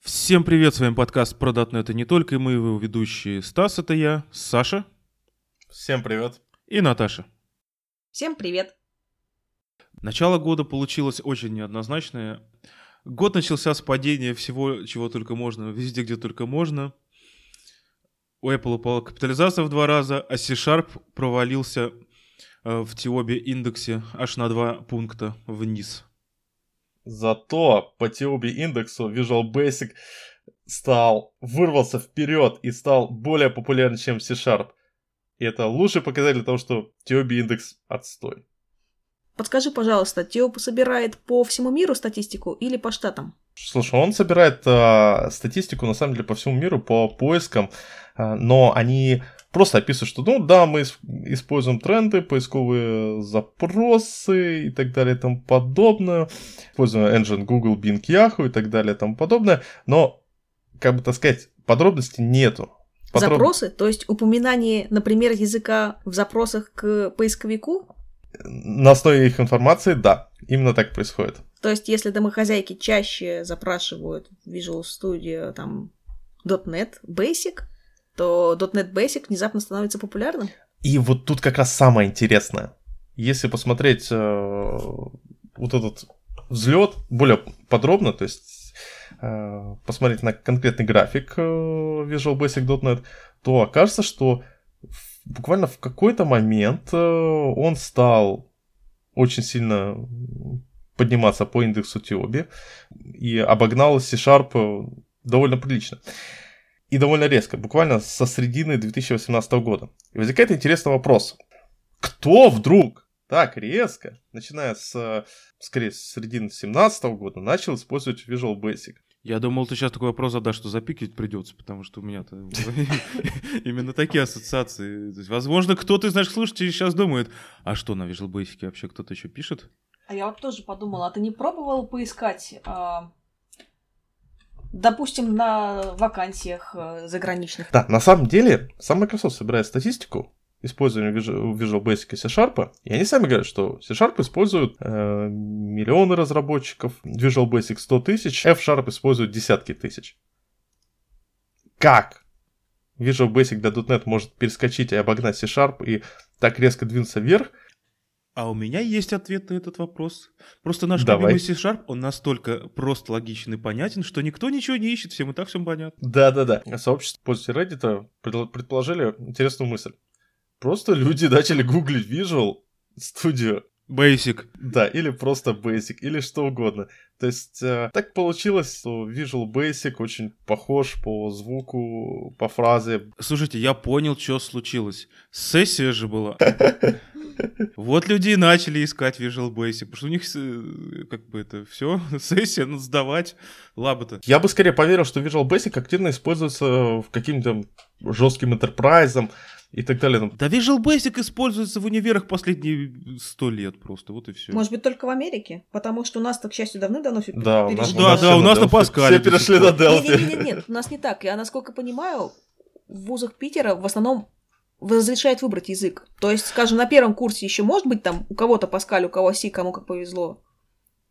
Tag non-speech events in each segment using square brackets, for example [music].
Всем привет, с вами подкаст про .NET и не только, и мы его ведущие. Стас, это я, Саша Всем привет. и Наташа. Всем привет. Начало года получилось очень неоднозначное. Год начался с падения всего, чего только можно, везде, где только можно. У Apple упала капитализация в два раза, а C-Sharp провалился в Тиобе индексе аж на два пункта вниз. Зато по TOB индексу Visual Basic стал, вырвался вперед и стал более популярен, чем C-Sharp. И это лучший показатель того, что TOB индекс отстой. Подскажи, пожалуйста, Тиоп собирает по всему миру статистику или по штатам? Слушай, он собирает а, статистику, на самом деле, по всему миру, по поискам, а, но они просто описывают, что, ну да, мы ис- используем тренды, поисковые запросы и так далее и тому подобное, используем engine Google, Bing, Yahoo и так далее и тому подобное, но, как бы так сказать, подробностей нету. Подроб- Запросы, то есть упоминание, например, языка в запросах к поисковику? На основе их информации, да, именно так происходит. То есть, если домохозяйки чаще запрашивают Visual Studio там .NET Basic, то .NET Basic внезапно становится популярным? И вот тут как раз самое интересное. Если посмотреть э, вот этот взлет более подробно, то есть э, посмотреть на конкретный график э, Visual Basic.NET, то окажется, что буквально в какой-то момент э, он стал очень сильно подниматься по индексу Тиоби и обогнал C-Sharp э, довольно прилично. И довольно резко, буквально со средины 2018 года. И возникает интересный вопрос. Кто вдруг так резко, начиная с, скорее, с середины 2017 года, начал использовать Visual Basic? Я думал, ты сейчас такой вопрос задашь, что запикивать придется, потому что у меня-то [laughs] именно такие ассоциации. Возможно, кто-то из наших слушателей сейчас думает, а что, на Visual Basic вообще кто-то еще пишет? А я вот тоже подумала, а ты не пробовал поискать, а, допустим, на вакансиях э, заграничных? Да, на самом деле, сам Microsoft собирает статистику использования Visual Basic и C-Sharp, и они сами говорят, что C-Sharp используют э, миллионы разработчиков, Visual Basic 100 тысяч, F-Sharp используют десятки тысяч. Как Visual Basic для .NET может перескочить и обогнать C-Sharp и так резко двинуться вверх, А у меня есть ответ на этот вопрос. Просто наш Давай. любимый C-Sharp, он настолько прост, логичен и понятен, что никто ничего не ищет, всем и так все понятно. Да-да-да. Сообщество пользователей Reddit предположили интересную мысль. Просто люди [laughs] начали гуглить Visual Studio, Basic. да, или просто Basic, или что угодно. То есть э, так получилось, что Visual Basic очень похож по звуку, по фразе. Слушайте, я понял, что случилось. Сессия же была. [laughs] Вот люди и начали искать Visual Basic, потому что у них э, как бы это все, [laughs] сессия, надо сдавать лабы-то. Я бы скорее поверил, что Visual Basic активно используется в каким-то жестким enterprise и так далее. Там, Да Visual Basic используется в универах последние сто лет просто, вот и все. Может быть, только в Америке? Потому что у нас, так, к счастью, давным-давно все Да, у нас- Да, у да, у нас на. Паскале Все перешли на Delphi. Нет, нет, нет, у нас не так. Я, насколько понимаю, в вузах Питера в основном разрешают выбрать язык. То есть, скажем, на первом курсе еще может быть там у кого-то Паскаль, у кого Си, кому как повезло.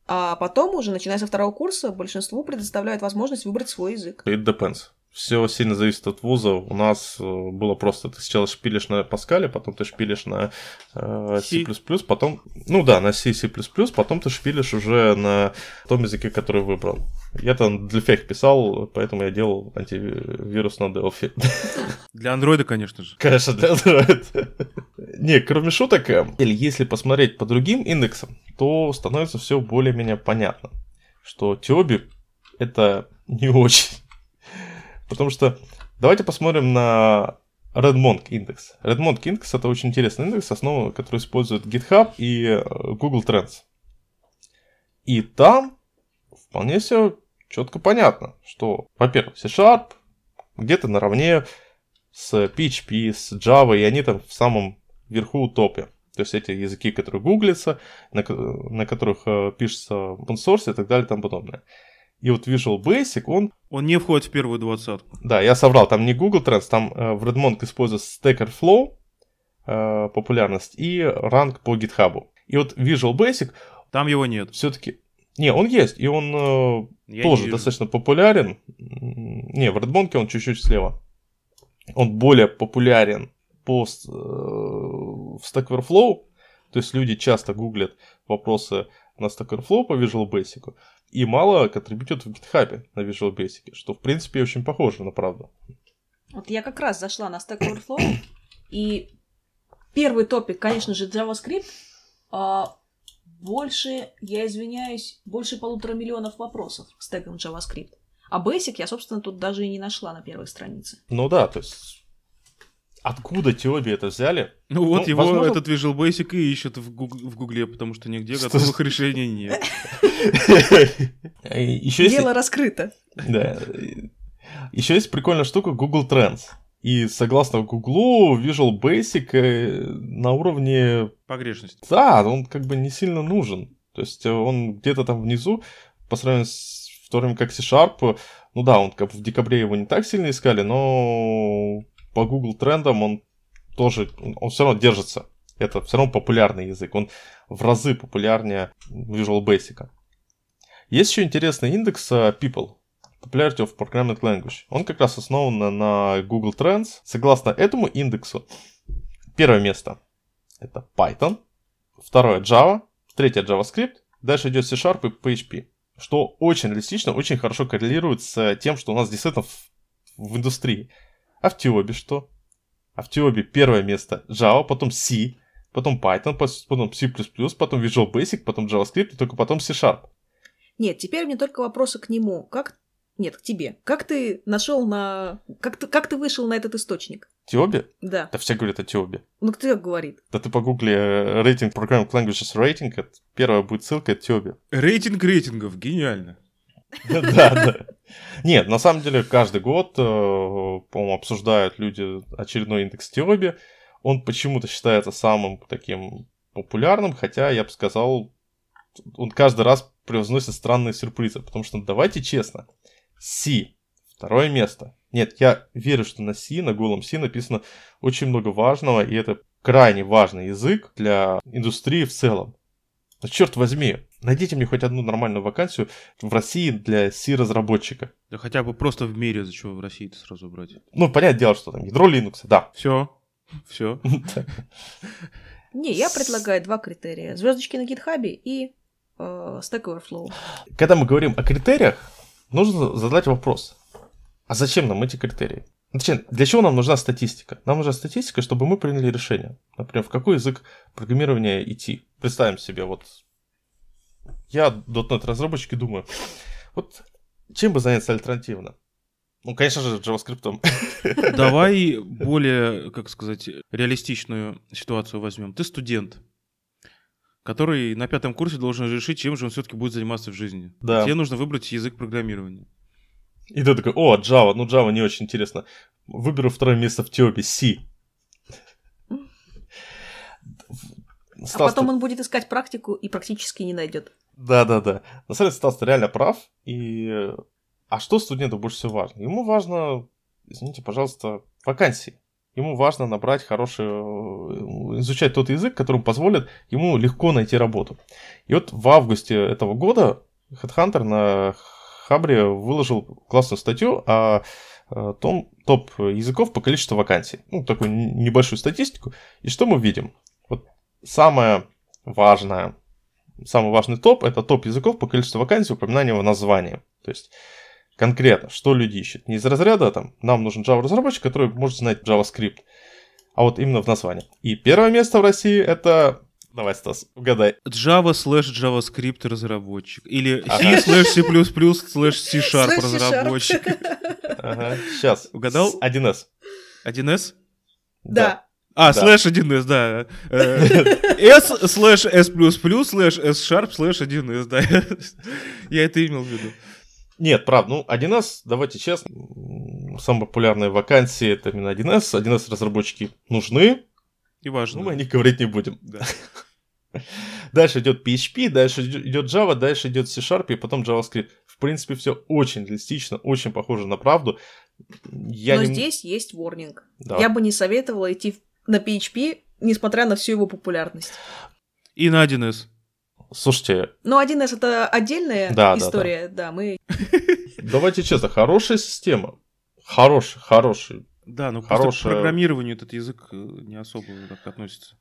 А потом уже, начиная со второго курса, большинству предоставляют возможность выбрать свой язык. It depends. Все сильно зависит от вуза. У нас э, было просто, ты сначала шпилишь на Паскале, потом ты шпилишь на э, C++, потом, ну да, на C, C++, потом ты шпилишь уже на том языке, который выбрал. Я там для фех писал, поэтому я делал антивирус на Delphi. Для андроида, конечно же. Конечно, для Android. Не, кроме шуток, или если посмотреть по другим индексам, то становится все более-менее понятно, что Тиоби это не очень. Потому что давайте посмотрим на Redmonk индекс. Redmonk индекс это очень интересный индекс, основу который использует GitHub и э, Google Trends. И там вполне все четко понятно, что, во-первых, C-Sharp где-то наравне с PHP, с Java, и они там в самом верху топе. То есть эти языки, которые гуглятся, на, на которых э, пишется open source и так далее и тому подобное. И вот Visual Basic, он, Он не входит в первую двадцатку. да, я соврал, там не Google Trends, там э, в Redmond используется Stacker Flow, э, популярность, и ранг по GitHub. И вот Visual Basic, Там его нет. Все-таки... Не, он есть, и он э, тоже достаточно популярен. Не, в Редмонке он чуть-чуть слева. Он более популярен по, э, в Stack Overflow. То есть люди часто гуглят вопросы на Stack Overflow по Visual Basic. И мало контрибьютят в GitHub на Visual Basic, что в принципе очень похоже на правду. Вот я как раз зашла на Stack Overflow, и первый топик, конечно же, JavaScript. А больше, я извиняюсь, больше полутора миллионов вопросов с тегом JavaScript. А Basic я, собственно, тут даже и не нашла на первой странице. Ну да, то есть откуда Тиоби это взяли? Ну вот Ну, его возможно- этот Visual Basic и ищет в, гуг- в Гугле, потому что нигде Что готовых решений нет. [laughs] Дело раскрыто. Да. Еще есть прикольная штука Google Trends. И согласно Google, Visual Basic э, на уровне... Погрешность. Да, он как бы не сильно нужен. То есть э, он где-то там внизу, по сравнению с в то время как C-Sharp, ну да, он как в декабре его не так сильно искали, но по Google трендам он тоже, он все равно держится. Это все равно популярный язык. Он в разы популярнее Visual Basic. Есть еще интересный индекс э, People. Popularity of Programming Language. Он как раз основан на- Google Trends. Согласно этому индексу, первое место это Python, второе Java, третье JavaScript, дальше идет C-Sharp и PHP. Что очень реалистично, очень хорошо коррелирует с тем, что у нас действительно в, в индустрии. А в Тиобе что? А в Тиобе первое место Java, потом C, потом Python, потом C++, потом Visual Basic, потом JavaScript, и только потом C-Sharp. Нет, теперь мне только вопросы к нему. Как... Нет, к тебе. Как ты нашел на... Как ты, как ты вышел на этот источник? Тиобе? Да. Да все говорят о Тиобе. Ну, кто так говорит? Да ты погугли э, рейтинг Programming Languages Rating, это первая будет ссылка, это Тиобе. Рейтинг рейтингов, гениально. [laughs] Да, да. Нет, на самом деле каждый год, э, по-моему, обсуждают люди очередной индекс Тиоби. Он почему-то считается самым таким популярным, хотя я бы сказал, он каждый раз превозносит странные сюрпризы. Потому что, давайте честно, C, второе место. Нет, я верю, что на C, на голом C написано очень много важного, и это крайне важный язык для индустрии в целом. Но черт возьми, найдите мне хоть одну нормальную вакансию в России для C-разработчика. Да хотя бы просто в мире, за чего в России-то сразу брать. Ну, понятное дело, что там ядро Linux, да. Все. Все. [laughs] Не, я предлагаю два критерия. Звездочки на гитхабе и э, Stack Overflow. Когда мы говорим о критериях, нужно задать вопрос. А зачем нам эти критерии? Зачем? Для чего нам нужна статистика? Нам нужна статистика, чтобы мы приняли решение. Например, в какой язык программирования идти. Представим себе, вот я .NET разработчик и думаю, вот чем бы заняться альтернативно? Ну, конечно же, JavaScript. Давай более, как сказать, реалистичную ситуацию возьмем. Ты студент, который на пятом курсе должен решить, чем же он все-таки будет заниматься в жизни. Да. Тебе нужно выбрать язык программирования. И ты такой, о, Java, ну Java не очень интересно. Выберу второе место в Тиопе, C. А Стас, потом ты- он будет искать практику и практически не найдет. Да-да-да. На самом деле Стас, ты реально прав. И... А что студенту больше всего важно? Ему важно, извините, пожалуйста, вакансии. Ему важно набрать хороший, э, изучать тот язык, которым позволит ему легко найти работу. И вот в августе этого года Headhunter на Хабре выложил классную статью о том, топ языков по количеству вакансий. Ну, такую небольшую статистику. И что мы видим? Вот самое важное, самый важный топ – это топ языков по количеству вакансий, упоминания в названии. То есть, конкретно, что люди ищут. Не из разряда, там, нам нужен Java-разработчик, который может знать JavaScript, а вот именно в названии. И первое место в России – это... Давай, Стас, угадай. Java слэш JavaScript разработчик. Или C слэш C++ слэш C-Sharp Слэш C-Sharp. разработчик. Ага, сейчас. Угадал? 1С. 1С? Да. А, слэш 1С, да. C слэш C++ слэш C-Sharp слэш 1С, да. Я это имел в виду. Нет, правда, ну 1С, давайте честно, самые популярные вакансии это именно 1С. 1С разработчики нужны, И но важно. мы о них говорить не будем. Да. [laughs] Дальше идет PHP, дальше идет Java, дальше идет C-Sharp и потом JavaScript. В принципе, все очень реалистично, очень похоже на правду. Я Но не... здесь есть ворнинг. Да. Я бы не советовала идти на PHP, несмотря на всю его популярность. И на 1С. Слушайте, Но 1С это отдельная Да, да, история, да, мы... [laughs] давайте честно, хорошая система. Хороший, хороший. Да, но просто к Хорошая- программированию этот язык э, не особо так относится.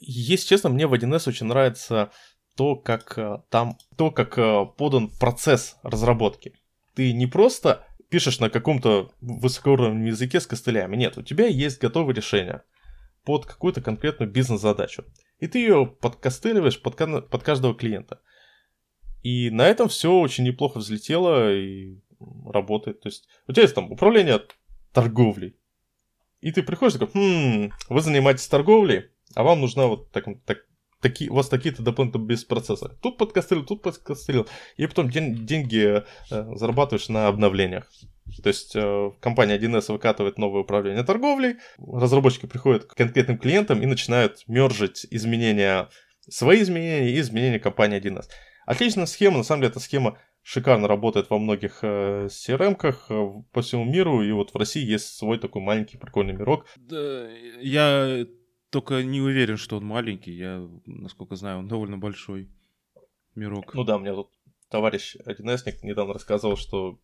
Если честно, мне в 1С очень нравится то, как э, там, то, как э, подан процесс разработки. Ты не просто пишешь на каком-то высокоуровневом языке с костылями. Нет, у тебя есть готовое решение под какую-то конкретную бизнес-задачу. И ты ее подкостыливаешь под, под каждого клиента. И на этом все очень неплохо взлетело и работает. То есть у тебя есть там управление торговлей. И ты приходишь такой, хм, вы занимаетесь торговлей, а вам нужна вот так, так, такие, у вас такие-то дополнительные без процесса. Тут подкостылил, тут подкостылил. И потом ден- деньги э, зарабатываешь на обновлениях. То есть э, компания 1С выкатывает новое управление торговлей, разработчики приходят к конкретным клиентам и начинают мержить изменения, свои изменения и изменения компании 1С. Отличная схема, на самом деле эта схема шикарно работает во многих э, CRM-ках э, по всему миру, и вот в России есть свой такой маленький прикольный мирок. Да, я только не уверен, что он маленький. Я, насколько знаю, он довольно большой мирок. Ну да, мне тут товарищ 1С недавно рассказывал, что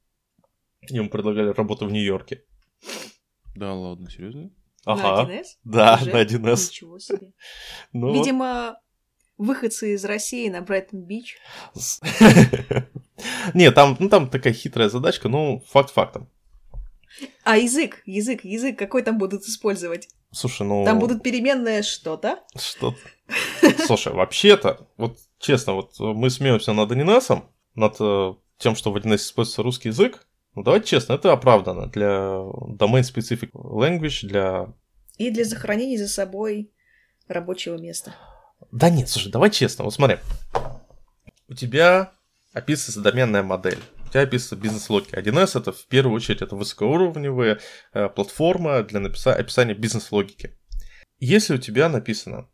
ему предлагали работу в Нью-Йорке. Да, ладно, серьезно? Ага, На 1С? да, Уже? на 1С. Ничего себе. [laughs] Ну. Видимо, выходцы из России на Брайтон-Бич. [laughs] Не, там, ну, там такая хитрая задачка, ну, факт фактом. А язык, язык, язык, какой там будут использовать? Слушай, ну... Там будут переменное что-то. Что Слушай, вообще-то, вот честно, вот мы смеемся над Анинесом, над э, тем, что в 1С используется русский язык. Ну, давайте честно, это оправдано для domain specific language, для... И для сохранения за собой рабочего места. Да нет, слушай, давай честно, вот смотри. У тебя описывается доменная модель, у тебя описывается бизнес-логика. 1С это в первую очередь это высокоуровневая э, платформа для написа- описания бизнес-логики. Если у тебя написано,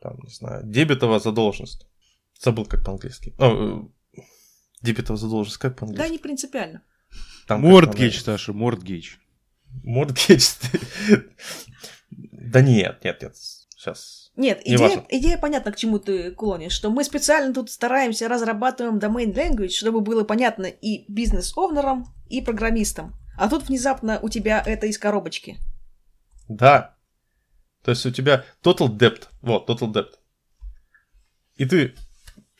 там, не знаю, дебетовая задолженность, забыл как по-английски. О, э, дебетовая задолженность как Да, по-английски? не принципиально. Там Мордгейдж, Саша, мордгейдж. Мордгейдж. [laughs] Да нет, нет, нет. Сейчас. Нет, Не идея, важно. идея понятна, к чему ты клонишь, что мы специально тут стараемся, разрабатываем domain language, чтобы было понятно и бизнес-овнерам, и программистам. А тут внезапно у тебя это из коробочки. Да. То есть у тебя total debt. Вот, total debt. И ты,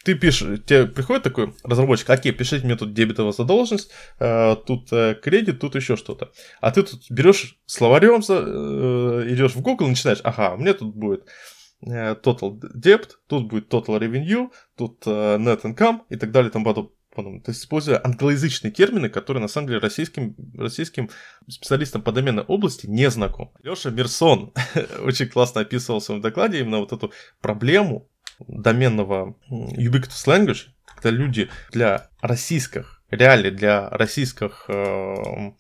ты пишешь, тебе приходит такой разработчик, окей, пишите мне тут дебетовая задолженность, э, тут э, кредит, тут еще что-то. А ты тут берешь словарем, идешь в Google и начинаешь, ага, меня тут будет э, total debt, тут будет total revenue, тут э, net income и так далее и тому подобное. То есть, используя англоязычные термины, которые на самом деле российским, российским специалистам по доменной области не знакомы. Леша Мерсон [laughs] очень классно описывал в своем докладе именно вот эту проблему доменного ubiquitous language, когда люди для российских, реалий для российских, э,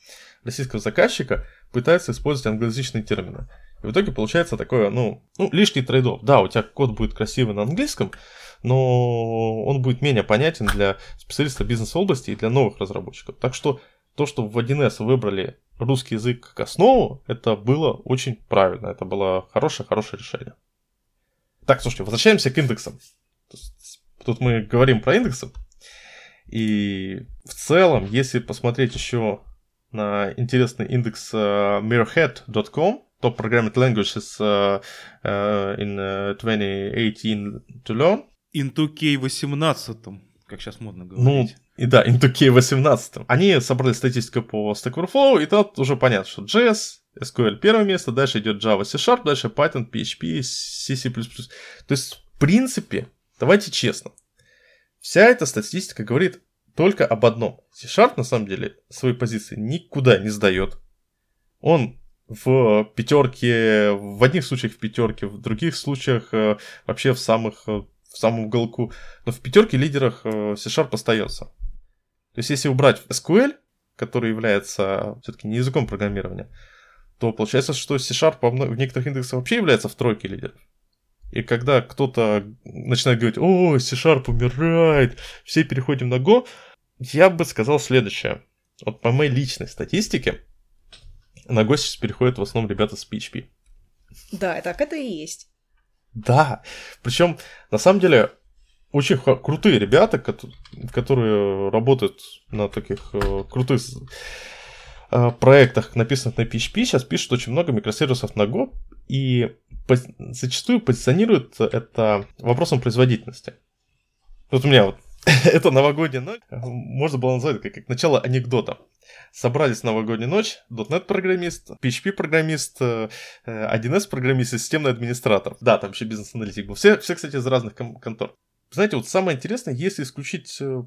российского заказчика пытаются использовать англоязычные термины. И в итоге получается такое, ну, ну лишний трейдов. Да, у тебя код будет красивый на английском, но он будет менее понятен для специалиста бизнес-области и для новых разработчиков. Так что то, что в 1С выбрали русский язык как основу, это было очень правильно. Это было хорошее-хорошее решение. Так, слушайте, возвращаемся к индексам. Тут мы говорим про индексы. И в целом, если посмотреть еще на интересный индекс э, mirrorhead.com, Top Programming Languages э, э, in э, 2018 to learn, Into K18, как сейчас модно ну, говорить. и да, into K18. Они собрали статистику по Stack Overflow, и тут уже понятно, что JS, SQL первое место, дальше идет Java, C-Sharp, дальше Python, PHP, C, C++. То есть, в принципе, давайте честно, вся эта статистика говорит только об одном. C-Sharp, на самом деле, свои позиции никуда не сдает. Он в пятерке, в одних случаях в пятерке, в других случаях э, вообще в самых э, в самом уголку. Но в пятерке лидерах э, C-Sharp остается. То есть, если убрать SQL, который является все-таки не языком программирования, то получается, что C-Sharp в некоторых индексах вообще является в тройке лидеров. И когда кто-то начинает говорить, о, C-Sharp умирает, все переходим на Go, я бы сказал следующее. Вот по моей личной статистике, на Go сейчас переходят в основном ребята с PHP. Да, так это и есть. Да, причем на самом деле очень крутые ребята, кото- которые работают на таких э, крутых э, проектах, написанных на PHP, сейчас пишут очень много микросервисов на Go, и зачастую позиционируют это вопросом производительности. Вот у меня вот [laughs] это новогодняя ночь, можно было назвать как, как начало анекдота. Собрались в новогоднюю ночь, .NET программист, PHP программист, э, э, 1С программист и системный администратор. Да, там еще бизнес-аналитик был. Все, все, кстати, из разных кон- контор. Знаете, вот самое интересное, если исключить э,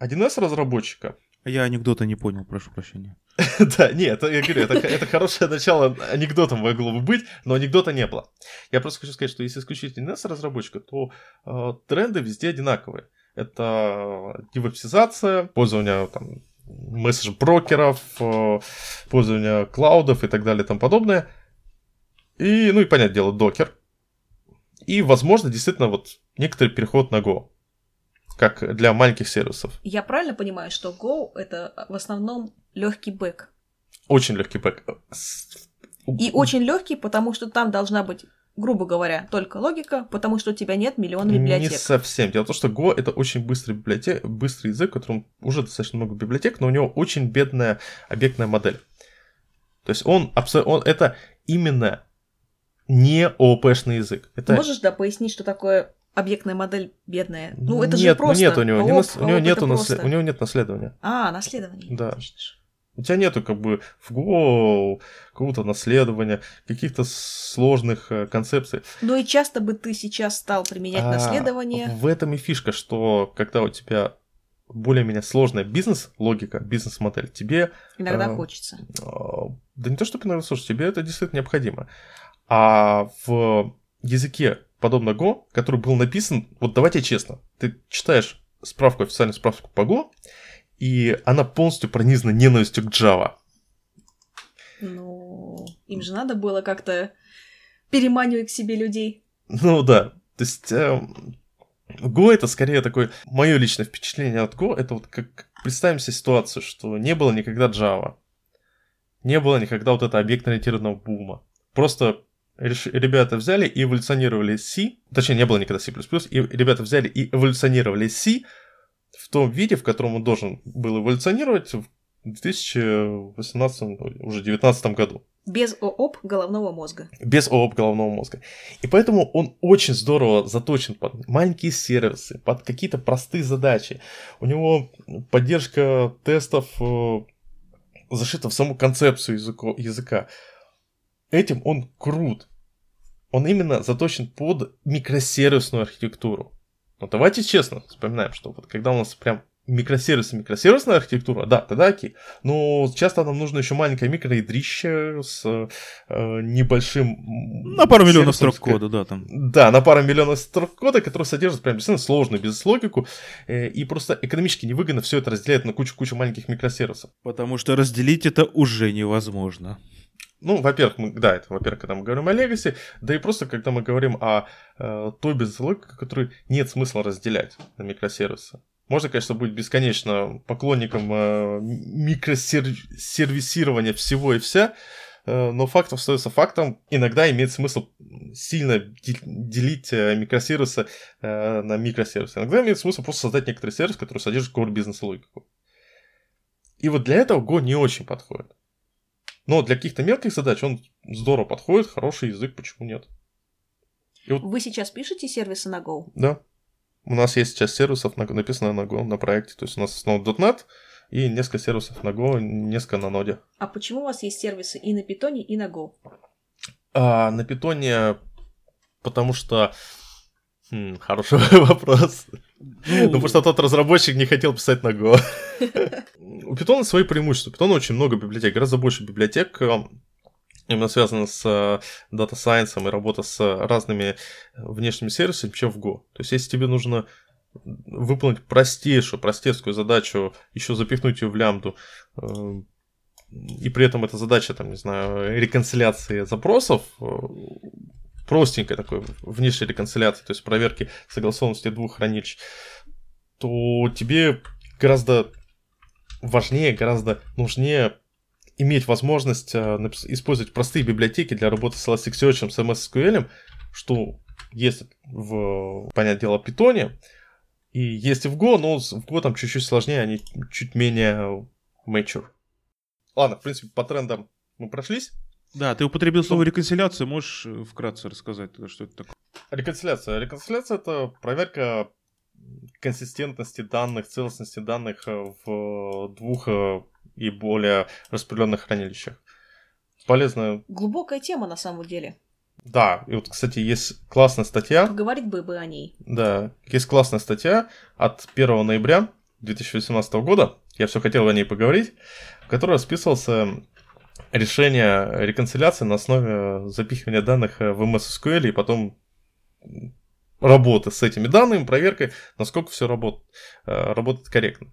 1С разработчика, Я анекдота не понял, прошу прощения. [laughs] да, нет, я говорю, это, это хорошее начало анекдотом могло бы быть, но анекдота не было. Я просто хочу сказать, что если исключить 1С разработчика, то э, тренды везде одинаковые. Это девопсизация, пользование там, message-брокеров, э, пользование cloud ов и так далее и тому подобное. И, ну и, понятное дело, Docker. И, возможно, действительно, вот некоторый переход на Go, как для маленьких сервисов. Я правильно понимаю, что Go это в основном легкий бэк. Очень легкий бэк. И очень легкий, потому что там должна быть, грубо говоря, только логика, потому что у тебя нет миллиона библиотек. Не совсем. Дело в том, что Go это очень быстрый, библиотек, быстрый язык, в котором уже достаточно много библиотек, но у него очень бедная объектная модель. То есть он, он это именно не ООП-шный язык. Это... Можешь, да, пояснить, что такое объектная модель бедная? Ну, это нет, же просто. Ну, нет у него, не ООП, нас- у него ООП нету это насле- просто. у него нет наследования. А, наследование. Да. же. У тебя нету как бы в Go какого-то наследования, каких-то сложных э, концепций. Ну и часто бы ты сейчас стал применять А, наследование. В этом и фишка, что когда у тебя более-менее сложная бизнес-логика, бизнес-модель, тебе Иногда а, хочется. А, Да не то, что иногда, слушай, тебе это действительно необходимо. А в языке, подобно Go, который был написан, вот давайте честно, ты читаешь справку, официальную справку по Go, и она полностью пронизана ненавистью к Java. Ну, им же надо было как-то переманивать к себе людей. Ну да, то есть эм, Go это скорее такое, мое личное впечатление от Go, это вот как, представим себе ситуацию, что не было никогда Java, не было никогда вот этого объектно-ориентированного бума. Просто реш- ребята взяли и эволюционировали C, точнее, не было никогда C++, и ребята взяли и эволюционировали C в том виде, в котором он должен был эволюционировать в 2018, ну, уже 2019 году Без ООП головного мозга. без ООП головного мозга. И поэтому он очень здорово заточен под маленькие сервисы, под какие-то простые задачи. У него поддержка тестов э, зашита в саму концепцию языко- языка. Этим он крут. Он именно заточен под микросервисную архитектуру. Но давайте честно вспоминаем, что вот когда у нас прям микросервисы, микросервисная архитектура, да, тогда окей. Но часто нам нужно еще маленькое микроядрище с э, небольшим... На пару миллионов строк кода, да, там. да, на пару миллионов строк кода, который содержит прям действительно сложную бизнес-логику, э, и просто экономически невыгодно все это разделять на кучу-кучу маленьких микросервисов. Потому что разделить это уже невозможно. Ну, во-первых, мы, да, это, во-первых, когда мы говорим о Legacy, да и просто, когда мы говорим о э, той бизнес-логике, которую нет смысла разделять на микросервисы. Можно, конечно, быть бесконечно поклонником э, микросервисирования всего и вся, э, но факт остается фактом. Иногда имеет смысл сильно де- делить э, микросервисы э, на микросервисы. Иногда имеет смысл просто создать некоторый сервис, который содержит core бизнес-логику. И вот для этого Go не очень подходит. Но для каких-то мелких задач он здорово подходит, хороший язык, почему нет? Вы сейчас пишете сервисы на Go? Да. У нас есть часть сервисов, на- написано на Go на проекте. То есть у нас основа .NET и несколько сервисов на Go, несколько на ноде. А почему у вас есть сервисы и на Питоне, и на Go? А на питоне, потому что... Хм, хороший [laughs] вопрос. Ну, потому что тот разработчик не хотел писать на Go. [laughs] У питона свои преимущества. У питона очень много библиотек, гораздо больше библиотек, э, именно связано с э, дата сайенсом и работа с разными внешними сервисами, чем в Go. То есть, если тебе нужно выполнить простейшую, простецкую задачу, еще запихнуть ее в лямбду, э, и при этом эта задача, там, не знаю, реконсиляции запросов, э, простенькой такой внешней реконсиляции, то есть проверки согласованности двух хранилищ, то тебе гораздо важнее, гораздо нужнее иметь возможность э, использовать простые библиотеки для работы с Elasticsearch, с MS SQL, что есть в, понятное дело, питоне, И есть и в Go, но в Go там чуть-чуть сложнее, они чуть менее mature. Ладно, в принципе, по трендам мы прошлись. Да, ты употребил слово реконсиляция, можешь э, вкратце рассказать, что это такое? Реконсиляция. Реконсиляция это проверка консистентности данных, целостности данных э, в двух э, и более распределенных хранилищах. Полезная. Глубокая тема на самом деле. Да, и вот, кстати, есть классная статья. Поговорить бы бы о ней. Да, есть классная статья от 1 ноября 2018 года. Я все хотел о ней поговорить, в которой расписывался решение реконсиляции на основе запихивания данных в MS SQL и потом работы с этими данными, проверкой, насколько все работает, э, работает корректно.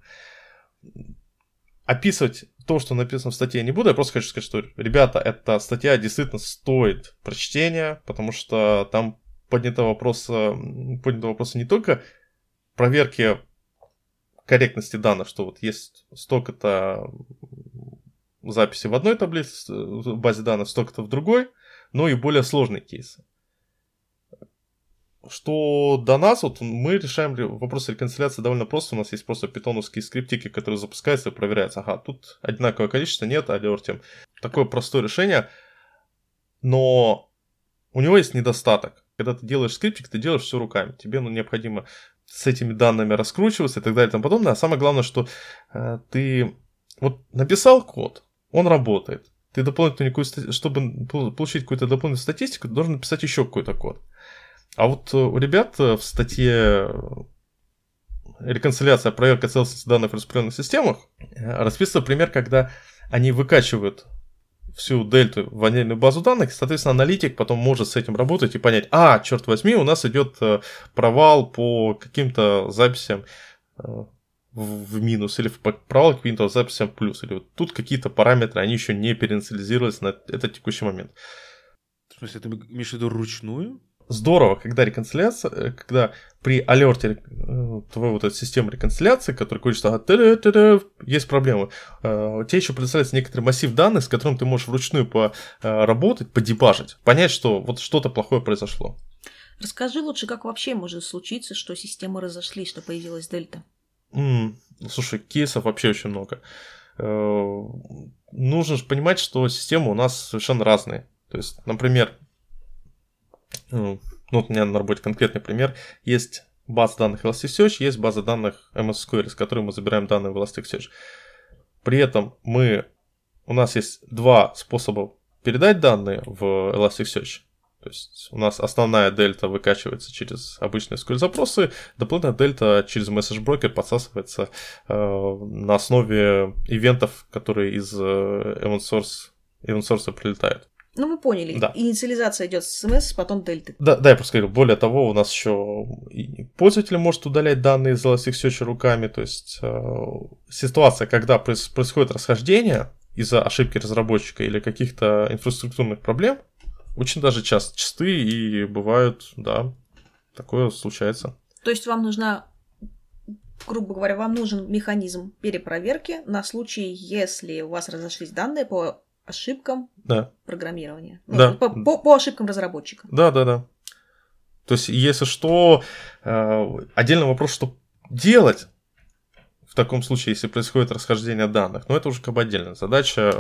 Описывать то, что написано в статье, не буду. Я просто хочу сказать, что, ребята, эта статья действительно стоит прочтения, потому что там поднято вопрос, поднято вопрос не только проверки корректности данных, что вот есть столько-то записи в одной таблице, в базе данных, столько-то в другой, но и более сложные кейсы. Что до нас, вот мы решаем вопрос реконсиляции довольно просто. У нас есть просто питоновские скриптики, которые запускаются и проверяются. Ага, тут одинаковое количество, нет, алертим. Такое простое решение. Но у него есть недостаток. Когда ты делаешь скриптик, ты делаешь все руками. Тебе ну, необходимо с этими данными раскручиваться и так далее и тому подобное. А самое главное, что э, ты вот написал код, он работает. Ты дополнительную какую чтобы получить какую-то дополнительную статистику, ты должен написать еще какой-то код. А вот э, у ребят э, в статье реконсиляция, проверка целостности данных в распределенных системах расписывается пример, когда они выкачивают всю дельту в отдельную базу данных, соответственно, аналитик потом может с этим работать и понять, а, черт возьми, у нас идет э, провал по каким-то записям в минус, или провал к каким-то записям в плюс, или вот тут какие-то параметры, они еще не переинициализировались на этот текущий момент. В смысле, ты имеешь в виду ручную? Здорово, когда реконсиляция, э, когда при алерте э, твоей вот этой системы реконсиляции, которая говорит, что есть проблемы, э, тебе еще предоставляется некоторый массив данных, с которым ты можешь вручную поработать, подебажить, понять, что вот что-то плохое произошло. Расскажи лучше, как вообще может случиться, что системы разошлись, что появилась дельта. Слушай, кейсов вообще очень много. Э, нужно же понимать, что системы у нас совершенно разные. То есть, например, ну, ну вот у меня на работе конкретный пример. Есть база данных Elasticsearch, есть база данных MS SQL, с которой мы забираем данные в Elasticsearch. При этом мы, у нас есть два способа передать данные в Elasticsearch. То есть у нас основная дельта выкачивается через обычные SQL запросы, дополнительная дельта через message broker подсасывается э, на основе ивентов, которые из э, event source, event source прилетают. Ну, мы поняли. Да. Инициализация идет с SMS, потом дельты. Да, да, я просто говорю. Более того, у нас еще пользователь может удалять данные из Elasticsearch руками. То есть э, ситуация, когда происходит расхождение из-за ошибки разработчика или каких-то инфраструктурных проблем, очень даже часто частые и бывают, да, такое случается. То есть вам нужна, грубо говоря, вам нужен механизм перепроверки на случай, если у вас разошлись данные по ошибкам да. программирования. Ну, да. По, по, по ошибкам разработчика. Да, да, да. То есть, если что, э, отдельный вопрос, что делать таком случае, если происходит расхождение данных. Но это уже как бы отдельная задача.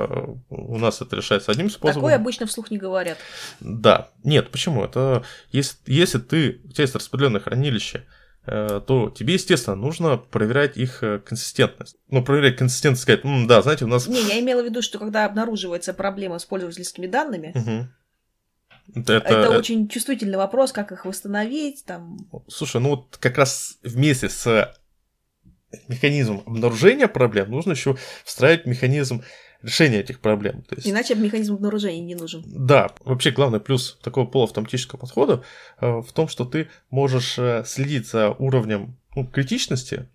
У нас это решается одним способом. Такое обычно вслух не говорят. Да. Нет, почему? Это если, если ты, у тебя есть распределенное хранилище, Э, то тебе, естественно, нужно проверять их э, консистентность. Ну, проверять консистентность, сказать, М, да, знаете, у нас... Не, я имела в виду, что когда обнаруживается проблема с пользовательскими данными, угу. это, это, это очень чувствительный вопрос, как их восстановить, там... Слушай, ну вот как раз вместе с механизмом обнаружения проблем нужно еще встраивать механизм решения этих проблем. То есть... Иначе механизм обнаружения не нужен. Да, вообще главный плюс такого полуавтоматического подхода э, в том, что ты можешь э, следить за уровнем ну, критичности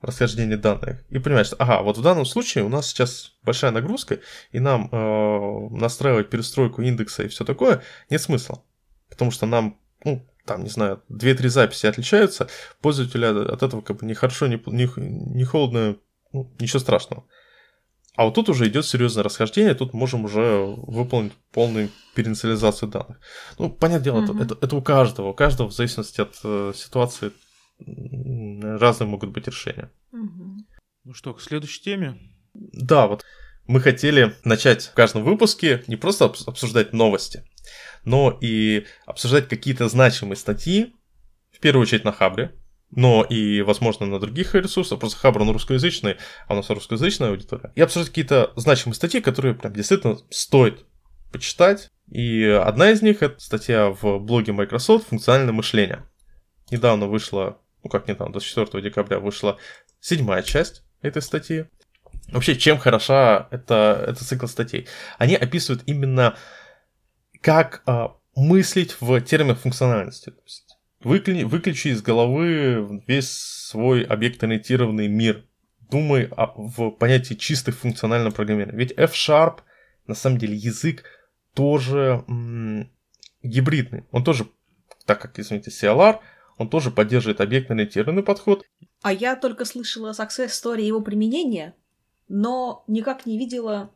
расхождения данных и понимать, что, ага, вот в данном случае у нас сейчас большая нагрузка, и нам э, настраивать перестройку индекса и все такое нет смысла. Потому что нам, ну, там, не знаю, 2-3 записи отличаются, пользователя от этого как бы ни хорошо, ни, ни, ни холодно, ну, ничего страшного. А вот тут уже идет серьезное расхождение, тут можем уже выполнить полную переинициализацию данных. Ну, понятное дело, угу. это, это, это у каждого, у каждого в зависимости от э, ситуации разные могут быть решения. Ну что, к следующей теме? Да, вот мы хотели начать в каждом выпуске не просто обсуждать новости, но и обсуждать какие-то значимые статьи, в первую очередь на Хабре, но и, возможно, на других ресурсах. Просто Хабр, он русскоязычный, а у нас русскоязычная аудитория. И обсуждать какие-то значимые статьи, которые прям действительно стоит почитать. И одна из них это статья в блоге Microsoft «Функциональное мышление». Недавно вышла, ну как недавно, 24 декабря вышла седьмая часть этой статьи. Вообще, чем хороша это, это цикл статей? Они описывают именно, как а, мыслить в терминах функциональности. То есть, Выкли, выключи из головы весь свой объект-ориентированный мир. Думай о, в понятии чистой функционального программирования. Ведь F-Sharp, на самом деле, язык тоже м- гибридный. Он тоже, так как, извините, CLR, он тоже поддерживает объектно-ориентированный подход. А я только слышала success story его применения, но никак не видела,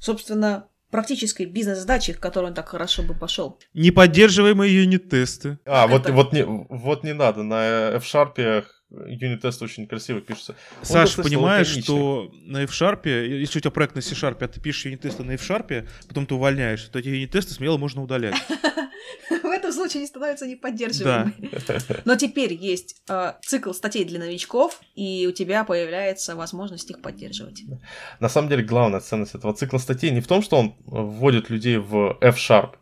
собственно, практической бизнес-задачи, в которую он так хорошо бы пошел. Неподдерживаемые юнит-тесты. А, вот, вот, не, вот не надо, на F-Sharp юнит-тест очень красиво пишется. Саш, понимаешь, что на F-Sharp, если у тебя проект на C-Sharp, а ты пишешь юнит-тесты на F-Sharp, потом ты увольняешь, то эти юнит-тесты смело можно удалять. [laughs] Этом случае они становятся неподдерживаемыми. [laughs] Но теперь есть э, цикл статей для новичков, и у тебя появляется возможность их поддерживать. На самом деле, главная ценность этого цикла статей не в том, что он вводит людей в F-Sharp,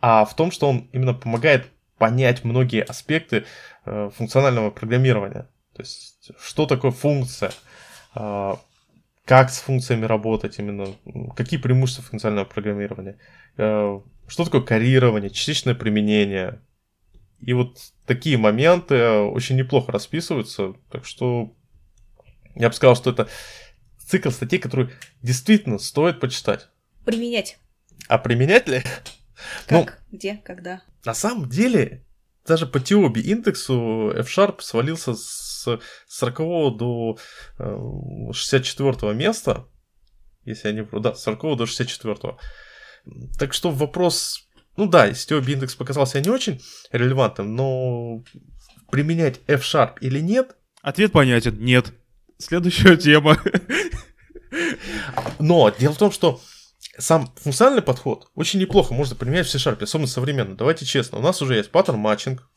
а в том, что он именно помогает понять многие аспекты э, функционального программирования. То есть, что такое функция, э, как с функциями работать именно, какие преимущества функционального программирования, э, что такое коррирование, частичное применение. И вот такие моменты очень неплохо расписываются, так что я бы сказал, что это цикл статей, который действительно стоит почитать. Применять. А применять ли? Как, ну, где, когда? На самом деле, даже по Тиоби индексу F-Sharp свалился с 40 до 64 э, места, если я не вру, да, с 40 до 64. Так что вопрос, ну да, Тиоби индекс показался не очень релевантным, но применять F-Sharp или нет? Ответ понятен, нет. Следующая тема. Но дело в том, что сам функциональный подход очень неплохо можно применять в C-Sharp, особенно современно. Давайте честно, у нас уже есть паттерн матчинг,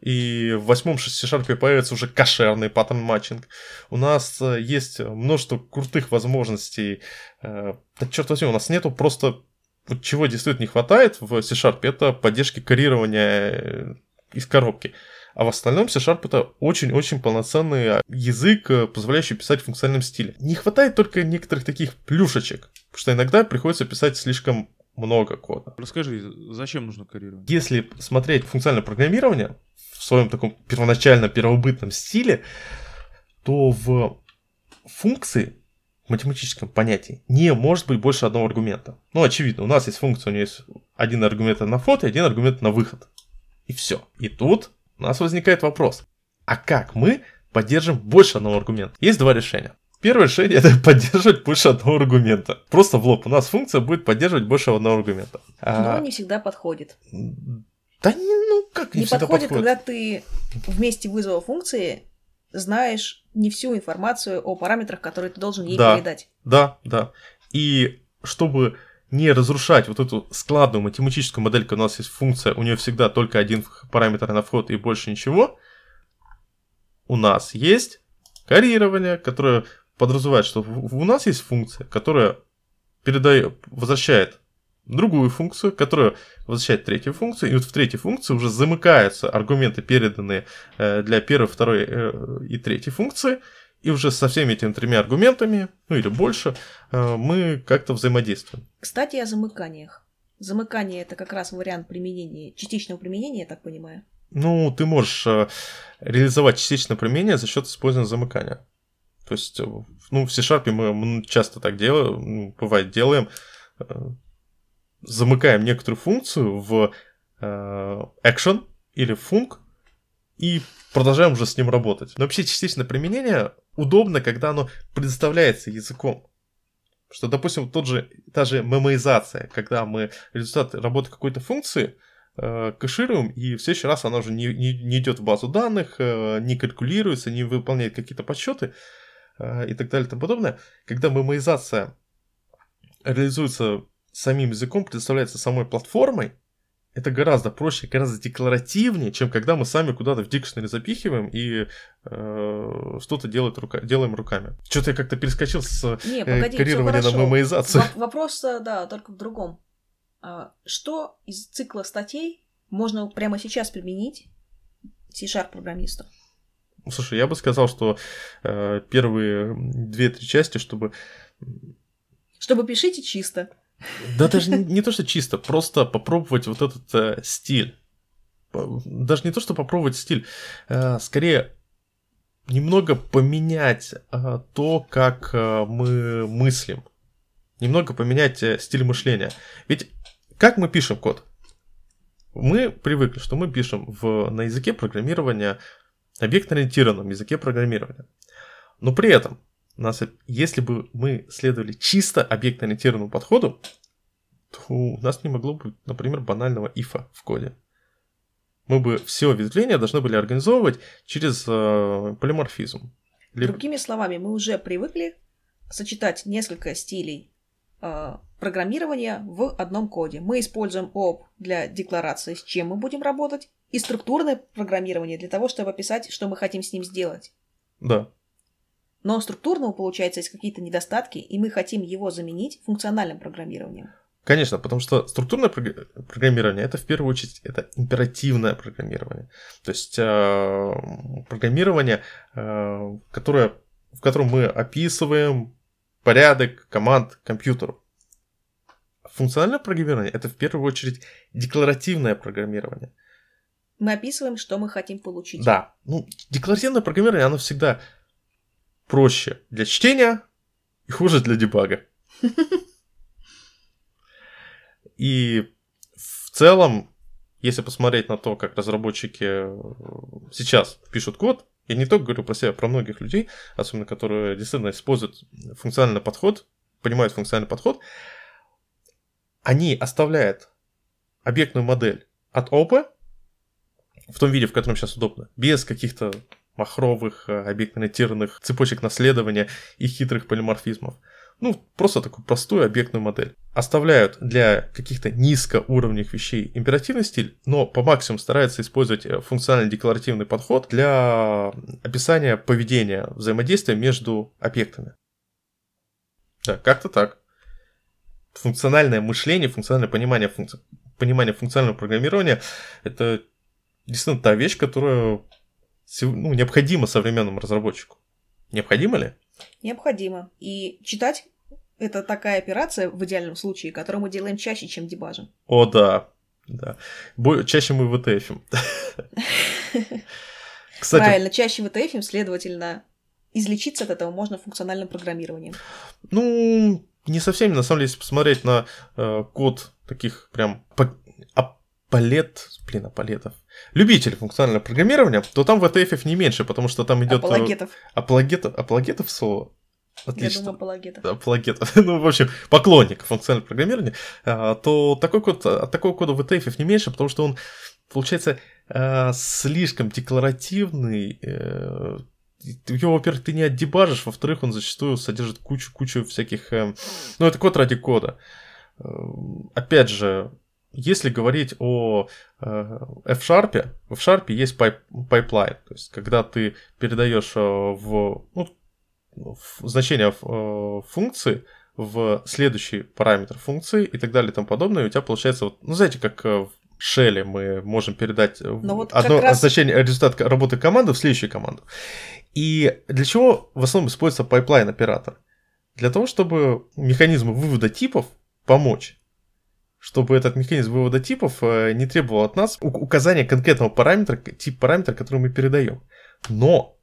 и в восьмом C-Sharp появится уже кошерный паттерн матчинг. У нас э, есть множество крутых возможностей. Э, да черт возьми, у нас нету просто... Вот чего действительно не хватает в C-Sharp, это поддержки коррирования э, из коробки. А в остальном C-Sharp это очень-очень полноценный язык, позволяющий писать в функциональном стиле. Не хватает только некоторых таких плюшечек. Потому что иногда приходится писать слишком много кода. Расскажи, зачем нужно коррирование? Если смотреть функциональное программирование в своем таком первоначально первобытном стиле, то в функции в математическом понятии не может быть больше одного аргумента. Ну, очевидно, у нас есть функция, у нее есть один аргумент на вход и один аргумент на выход. И все. И тут у нас возникает вопрос. А как мы поддержим больше одного аргумента? Есть два решения. Первое решение это [laughs] поддерживать больше одного аргумента. Просто в лоб. У нас функция будет поддерживать больше одного аргумента. Но а... не всегда подходит. Да не, ну как не, не подходит, подходит, когда ты вместе вызова функции знаешь не всю информацию о параметрах, которые ты должен ей да, передать. Да, да. И чтобы не разрушать вот эту складную математическую модель, когда у нас есть функция, у нее всегда только один параметр на вход и больше ничего, у нас есть коррирование, которое подразумевает, что у нас есть функция, которая передает, возвращает другую функцию, которая возвращает третью функцию, и вот в третьей функции уже замыкаются аргументы, переданные э, для первой, второй э, и третьей функции, и уже со всеми этими тремя аргументами, ну или больше, э, мы как-то взаимодействуем. Кстати, о замыканиях. Замыкание это как раз вариант применения, частичного применения, я так понимаю. Ну, ты можешь реализовать частичное применение за счет использования замыкания. То есть, ну, в C-Sharp мы часто так делаем, бывает делаем, замыкаем некоторую функцию в э, action или функ и продолжаем уже с ним работать. Но вообще частичное применение удобно, когда оно предоставляется языком. Что, допустим, тот же, та же мемоизация, когда мы результат работы какой-то функции э, кэшируем, и в следующий раз она уже не, не, не идет в базу данных, э, не калькулируется, не выполняет какие-то подсчеты э, и так далее и тому подобное. Когда мемоизация реализуется самим языком, предоставляется самой платформой, это гораздо проще, гораздо декларативнее, чем когда мы сами куда-то в дикшнере запихиваем и э, что-то делать рука, делаем руками. Что-то я как-то перескочил с Не, э, погоди, всё коррирования на мемоизацию. Во- Вопрос, э, да, только в другом. А, Что из цикла статей можно прямо сейчас применить C-Sharp программисту? Ну, Слушай, я бы сказал, что э, первые две-три части, чтобы... Чтобы пишите чисто. Да даже не, то, что чисто, просто попробовать вот этот э, стиль. Даже не то, что попробовать стиль, э, скорее немного поменять э, то, как мы мыслим. Немного поменять стиль мышления. Ведь как мы пишем код? Мы привыкли, что мы пишем в, на языке программирования, объектно-ориентированном языке программирования. Но при этом, нас, если бы мы следовали чисто объектно-ориентированному подходу, то у нас не могло быть, например, банального ифа в коде. Мы бы все ветвления должны были организовывать через э, полиморфизм. Либо- Другими словами, мы уже привыкли сочетать несколько стилей э, программирования в одном коде. Мы используем ООП для декларации, с чем мы будем работать, и структурное программирование для того, чтобы описать, что мы хотим с ним сделать. Да, Но структурного, получается, есть какие-то недостатки, и мы хотим его заменить функциональным программированием. Конечно, потому что структурное прог- программирование это в первую очередь это императивное программирование. То есть э, программирование, э, которое, в котором мы описываем порядок команд компьютеру. Функциональное программирование это в первую очередь декларативное программирование. Мы описываем, что мы хотим получить. Да, ну, декларативное программирование, оно всегда проще для чтения и хуже для дебага. И в целом, если посмотреть на то, как разработчики э, сейчас пишут код, я не только говорю про себя, про многих людей, особенно которые действительно используют функциональный подход, понимают функциональный подход, они оставляют объектную модель от ОП в том виде, в котором сейчас удобно, без каких-то махровых, э, объектно-ориентированных цепочек наследования и хитрых полиморфизмов. Ну, просто такую простую объектную модель. Оставляют для каких-то низкоуровневых вещей императивный стиль, но по максимуму стараются использовать э, функционально-декларативный подход для описания поведения взаимодействия между объектами. Да, как-то так. Функциональное мышление, функциональное понимание, функци... понимание функционального программирования – это действительно та вещь, которая ну, необходима современному разработчику. Необходимо ли? Необходимо. И читать это такая операция в идеальном случае, которую мы делаем чаще, чем дебажим. О, да. да. Чаще мы ВТФим. [laughs] Кстати, Правильно, чаще ВТФ, следовательно, излечиться от этого можно функциональным программированием. ну, не совсем, на самом деле, если посмотреть на э, код таких прям па- апалет, блин, апалетов, любителей функционального программирования, то там ВТФ не меньше, потому что там идет Апологетов. апологетов, апологетов слово. Я Отлично. думаю, апологетов. апологетов, [laughs] ну, в общем, поклонников функционального программирования, а, то такой код, от такого кода WTF не меньше, потому что он, получается, а, слишком декларативный. э, Его, во-первых, ты не отдебажишь, во-вторых, он зачастую содержит кучу-кучу всяких... э, Ну, это код ради кода. Э, Опять же, если говорить о э, F-Sharp, в F-Sharp есть pipe, pipeline, то есть когда ты передаешь э, в, ну, в значение э, функции в следующий параметр функции и так далее и тому подобное, и у тебя получается, вот, ну, знаете, как в shell е мы можем передать Но вот одно раз- значение, результат работы команды в следующую команду. И для чего в основном используется pipeline оператор? Для того, чтобы механизму вывода типов помочь чтобы этот механизм вывода типов э, не требовал от нас указания конкретного параметра, тип параметра, который мы передаем. Но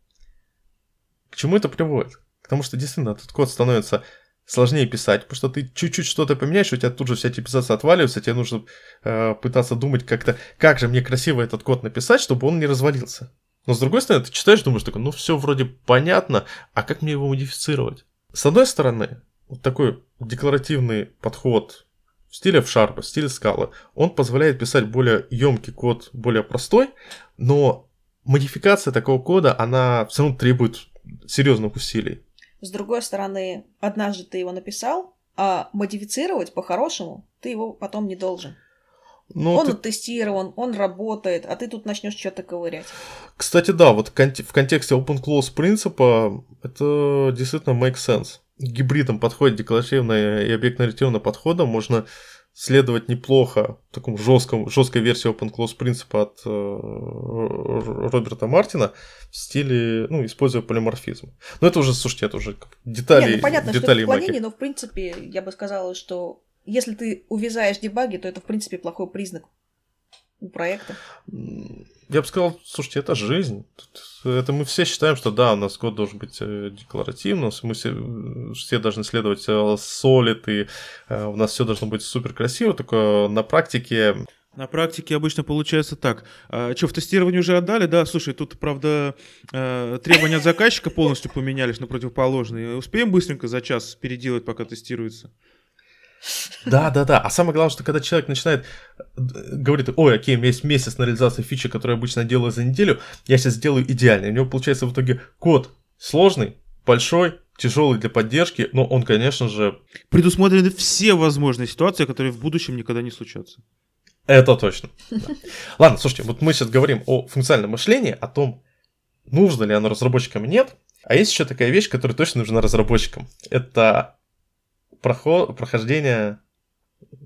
к чему это приводит? К тому, что действительно этот код становится сложнее писать, потому что ты чуть-чуть что-то поменяешь, у тебя тут же вся типизация отваливается, тебе нужно э, пытаться думать как-то, как же мне красиво этот код написать, чтобы он не развалился. Но с другой стороны, ты читаешь, думаешь, такой, ну все вроде понятно, а как мне его модифицировать? С одной стороны, вот такой декларативный подход в стиле F-Sharp, в стиле Scala. Он позволяет писать более емкий код, более простой, но модификация такого кода, она все равно требует серьезных усилий. С другой стороны, однажды ты его написал, а модифицировать по-хорошему ты его потом не должен. Ну, он ты- оттестирован, он работает, а ты тут начнешь что-то ковырять. Кстати, да, вот в конте- в контексте open close принципа это действительно make sense. Гибридом подходит декларативное и объектно-ориентированное подходом можно следовать неплохо такому жесткому, жесткой версии open close принципа от э, Роберта Мартина в стиле, ну, используя полиморфизм. Но это уже, слушайте, это уже детали, Не, ну понятно, что детали это маки. отклонение, но в принципе я бы сказала, что если ты увязаешь дебаги, то это в принципе плохой признак у проекта. Я бы сказал, слушайте, это жизнь. Это мы все считаем, что да, у нас код должен быть э, декларативным, мы все, э, все должны следовать э, solid, и э, у нас все должно быть супер красиво, только на практике На практике обычно получается так. что, в тестировании уже отдали? Да, слушай, тут, правда, э, требования от заказчика полностью поменялись на противоположные. Успеем быстренько за час переделать, пока тестируется? Да, да, да. А самое главное, что когда человек начинает э, говорит, ой, окей, у меня есть месяц на реализацию фичи, которую я обычно делаю за неделю, я сейчас сделаю идеально. У него получается в итоге код сложный, большой, тяжелый для поддержки, но он, конечно же, Предусмотрены все возможные ситуации, которые в будущем никогда не случатся. Это точно. Да. Ладно, слушайте, вот мы сейчас говорим о функциональном мышлении, о том, нужно ли оно разработчикам, нет. А есть еще такая вещь, которая точно нужна разработчикам. Это проход, прохождение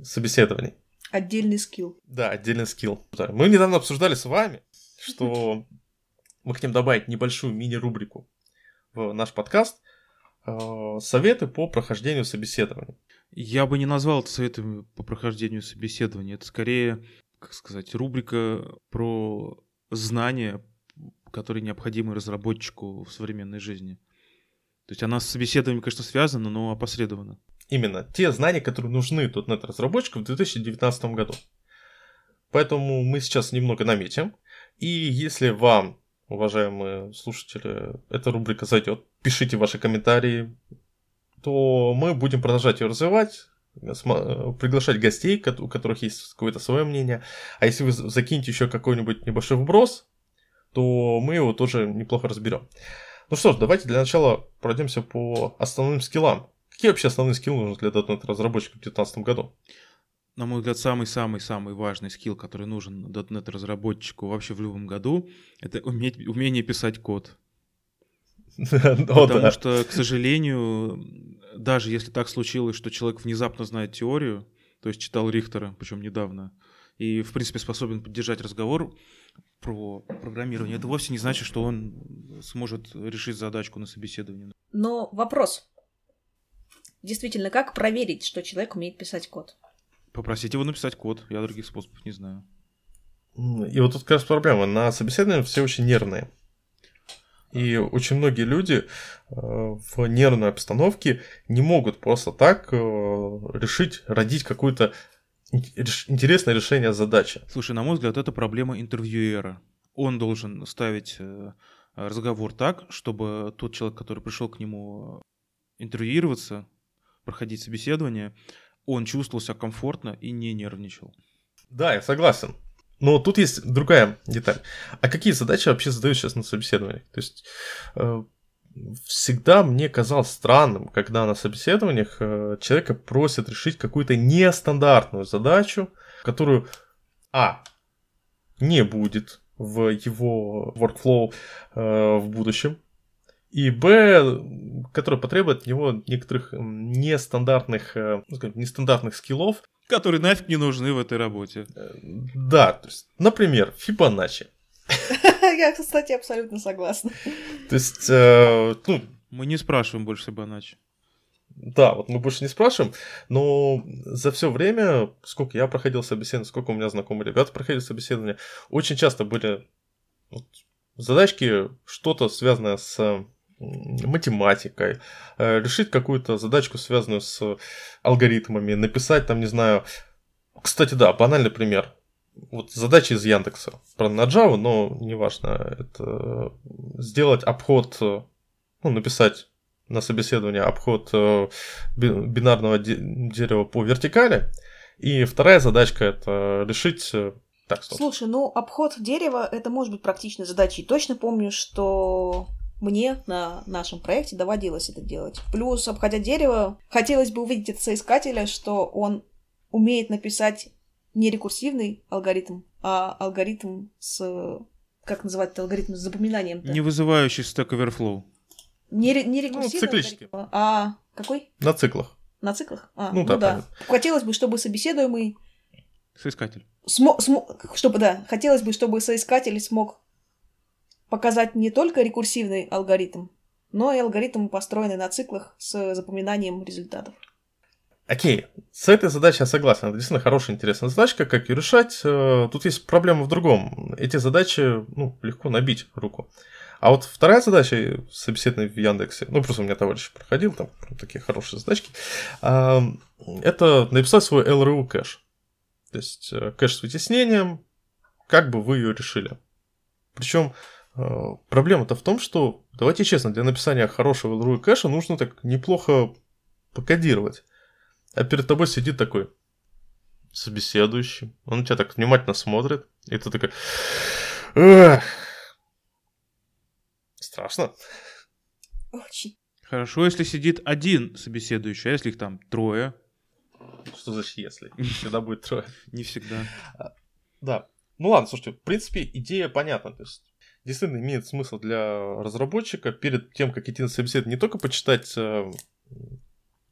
собеседований. Отдельный скилл. Да, отдельный скилл. Мы недавно обсуждали с вами, что мы хотим добавить небольшую мини-рубрику в наш подкаст э, советы по прохождению собеседований. Я бы не назвал это советами по прохождению собеседования. Это скорее, как сказать, рубрика про знания, которые необходимы разработчику в современной жизни. То есть она с собеседованием, конечно, связана, но опосредованно. Именно те знания, которые нужны .NET разработчикам в 2019 году. Поэтому мы сейчас немного наметим. И если вам, уважаемые слушатели, эта рубрика зайдет, пишите ваши комментарии, то мы будем продолжать ее развивать, приглашать гостей, у которых есть какое-то свое мнение. А если вы за- закинете еще какой-нибудь небольшой вброс, то мы его тоже неплохо разберем. Ну что ж, давайте для начала пройдемся по основным скиллам. Какие вообще основные скиллы нужны для .NET разработчика в 2019 году? На мой взгляд, самый-самый-самый важный скилл, который нужен .NET разработчику вообще в любом году, это уметь, умение писать код. [laughs] Потому что, к сожалению, даже если так случилось, что человек внезапно знает теорию, то есть читал Рихтера, причем недавно, и, в принципе, способен поддержать разговор про программирование, это вовсе не значит, что он сможет решить задачку на собеседовании. Но вопрос. Действительно, как проверить, что человек умеет писать код? Попросить его написать код, я других способов не знаю. И вот тут как раз проблема. На собеседовании все очень нервные. И очень многие люди э, в нервной обстановке не могут просто так э, решить, родить какое-то интересное решение задачи. Слушай, на мой взгляд, это проблема интервьюера. Он должен ставить э, разговор так, чтобы тот человек, который пришел к нему интервьюироваться, проходить собеседование, он чувствовал себя комфортно и не нервничал. Да, я согласен. Но тут есть другая деталь. А какие задачи вообще задают сейчас на собеседованиях? То есть э, всегда мне казалось странным, когда на собеседованиях э, человека просят решить какую-то нестандартную задачу, которую, а, не будет в его workflow э, в будущем, и б, которая потребует от него некоторых нестандартных, э, ну, скажем, нестандартных скиллов, Которые нафиг не нужны в этой работе. Э, Да, то есть, например, Фибоначчи. [laughs] Я, кстати, абсолютно согласна. То есть, э, ну, Мы не спрашиваем больше Фибоначчи. да, вот мы больше не спрашиваем, но за все время, сколько я проходил собеседование, сколько у меня знакомые ребята проходили собеседование, очень часто были вот задачки, что-то связанное с математикой, э, решить какую-то задачку, связанную с алгоритмами, написать там, не знаю... Кстати, да, банальный пример. Вот задача из Яндекса. Правда, на Java, но неважно. Это сделать обход, э, ну, написать на собеседование обход э, би- бинарного де- дерева по вертикали И вторая задачка это решить... э, Так, стоп. Слушай, ну обход дерева это может быть практичной задачей. Точно помню, что мне на нашем проекте доводилось это делать. Плюс, обходя дерево, хотелось бы увидеть от соискателя, что он умеет написать не рекурсивный алгоритм, а алгоритм с... Как называть это алгоритм с запоминанием? Не вызывающий Stack Overflow. Не, не рекурсивный циклический. алгоритм, а какой? На циклах. На циклах? А, Ну ну, да, да. понятно. Хотелось бы, чтобы собеседуемый Соискатель. смо- смо- чтобы, да, хотелось бы, чтобы соискатель смог показать не только рекурсивный алгоритм, но и алгоритм, построенный на циклах с запоминанием результатов. Окей, с этой задачей я согласен. Это действительно хорошая, интересная задачка. Как ее решать? Э, Тут есть проблема в другом. Эти задачи ну, легко набить руку. А вот вторая задача собеседования в Яндексе, ну просто у меня товарищ проходил, там такие хорошие задачки, это написать свой LRU кэш. То есть э, кэш с вытеснением, как бы вы ее решили. Причем проблема-то в том, что, давайте честно, для написания хорошего LRU кэша нужно так неплохо покодировать. А перед тобой сидит такой собеседующий. Он тебя так внимательно смотрит. И ты такой... «Эх». Страшно. Очень. Хорошо, если сидит один собеседующий, а если их там трое? Что значит если? Всегда будет трое. Не всегда. Да. Ну ладно, слушайте, в принципе, идея понятна. То есть, действительно имеет смысл для разработчика перед тем, как идти на собеседование, не только почитать э,